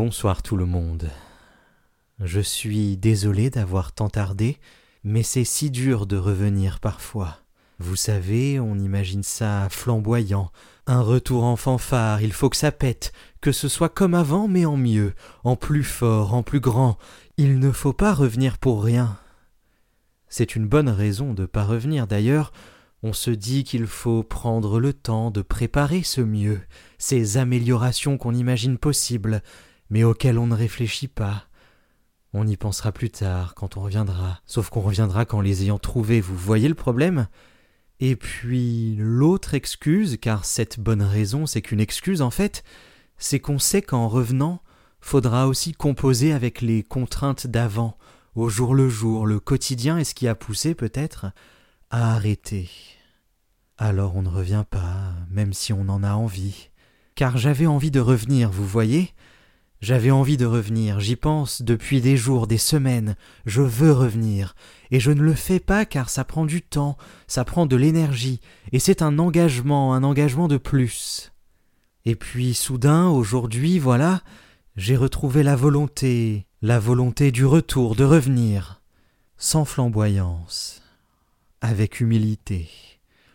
Bonsoir tout le monde. Je suis désolé d'avoir tant tardé, mais c'est si dur de revenir parfois. Vous savez, on imagine ça flamboyant, un retour en fanfare, il faut que ça pète, que ce soit comme avant, mais en mieux, en plus fort, en plus grand. Il ne faut pas revenir pour rien. C'est une bonne raison de pas revenir d'ailleurs. On se dit qu'il faut prendre le temps de préparer ce mieux, ces améliorations qu'on imagine possibles, mais auxquelles on ne réfléchit pas. On y pensera plus tard, quand on reviendra, sauf qu'on reviendra qu'en les ayant trouvés, vous voyez le problème Et puis l'autre excuse, car cette bonne raison c'est qu'une excuse en fait, c'est qu'on sait qu'en revenant, faudra aussi composer avec les contraintes d'avant, au jour le jour, le quotidien et ce qui a poussé peut-être à arrêter. Alors on ne revient pas, même si on en a envie. Car j'avais envie de revenir, vous voyez J'avais envie de revenir, j'y pense depuis des jours, des semaines, je veux revenir, et je ne le fais pas car ça prend du temps, ça prend de l'énergie, et c'est un engagement, un engagement de plus. Et puis soudain, aujourd'hui, voilà, j'ai retrouvé la volonté, la volonté du retour, de revenir, sans flamboyance, avec humilité.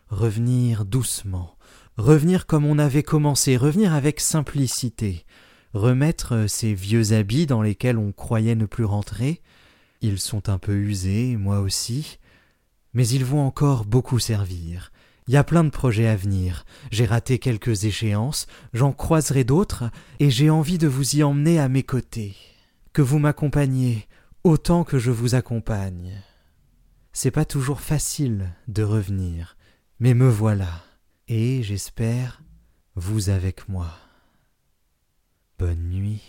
Revenir doucement, revenir comme on avait commencé, revenir avec simplicité, remettre ces vieux habits dans lesquels on croyait ne plus rentrer. Ils sont un peu usés, moi aussi, mais ils vont encore beaucoup servir. Il y a plein de projets à venir, j'ai raté quelques échéances, j'en croiserai d'autres, et j'ai envie de vous y emmener à mes côtés. Que vous m'accompagniez autant que je vous accompagne. C'est pas toujours facile de revenir, mais me voilà, et j'espère vous avec moi. Bonne nuit.